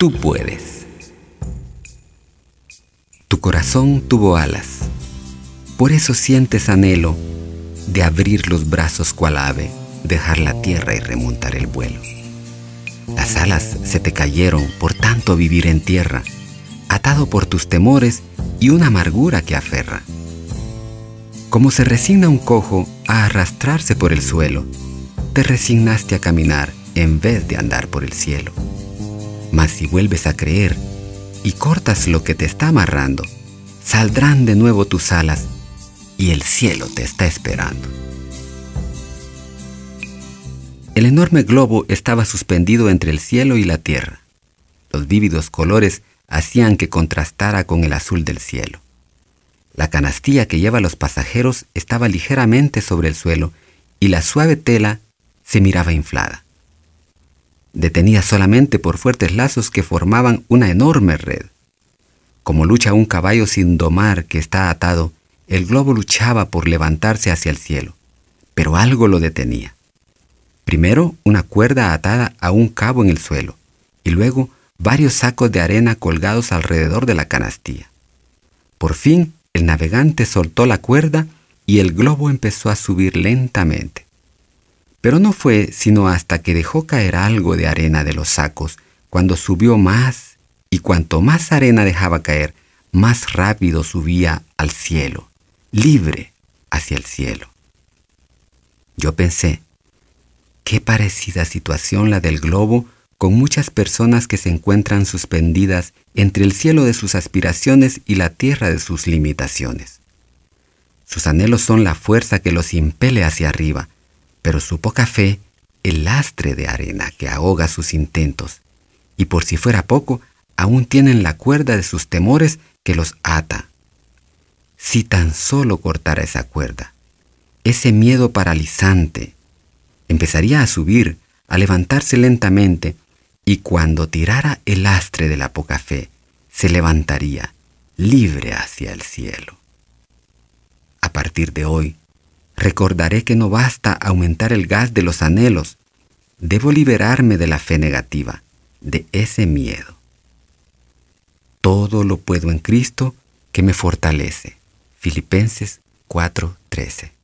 Tú puedes. Tu corazón tuvo alas. Por eso sientes anhelo de abrir los brazos cual ave, dejar la tierra y remontar el vuelo. Las alas se te cayeron por tanto vivir en tierra, atado por tus temores y una amargura que aferra. Como se resigna un cojo a arrastrarse por el suelo, te resignaste a caminar en vez de andar por el cielo. Mas si vuelves a creer y cortas lo que te está amarrando, saldrán de nuevo tus alas y el cielo te está esperando. El enorme globo estaba suspendido entre el cielo y la tierra. Los vívidos colores hacían que contrastara con el azul del cielo. La canastilla que lleva a los pasajeros estaba ligeramente sobre el suelo y la suave tela se miraba inflada. Detenida solamente por fuertes lazos que formaban una enorme red. Como lucha un caballo sin domar que está atado, el globo luchaba por levantarse hacia el cielo, pero algo lo detenía. Primero una cuerda atada a un cabo en el suelo y luego varios sacos de arena colgados alrededor de la canastilla. Por fin el navegante soltó la cuerda y el globo empezó a subir lentamente. Pero no fue sino hasta que dejó caer algo de arena de los sacos cuando subió más y cuanto más arena dejaba caer, más rápido subía al cielo, libre hacia el cielo. Yo pensé, Qué parecida situación la del globo con muchas personas que se encuentran suspendidas entre el cielo de sus aspiraciones y la tierra de sus limitaciones. Sus anhelos son la fuerza que los impele hacia arriba, pero su poca fe el lastre de arena que ahoga sus intentos, y por si fuera poco, aún tienen la cuerda de sus temores que los ata. Si tan solo cortara esa cuerda, ese miedo paralizante, empezaría a subir, a levantarse lentamente, y cuando tirara el astre de la poca fe, se levantaría libre hacia el cielo. A partir de hoy, recordaré que no basta aumentar el gas de los anhelos, debo liberarme de la fe negativa, de ese miedo. Todo lo puedo en Cristo que me fortalece. Filipenses 4:13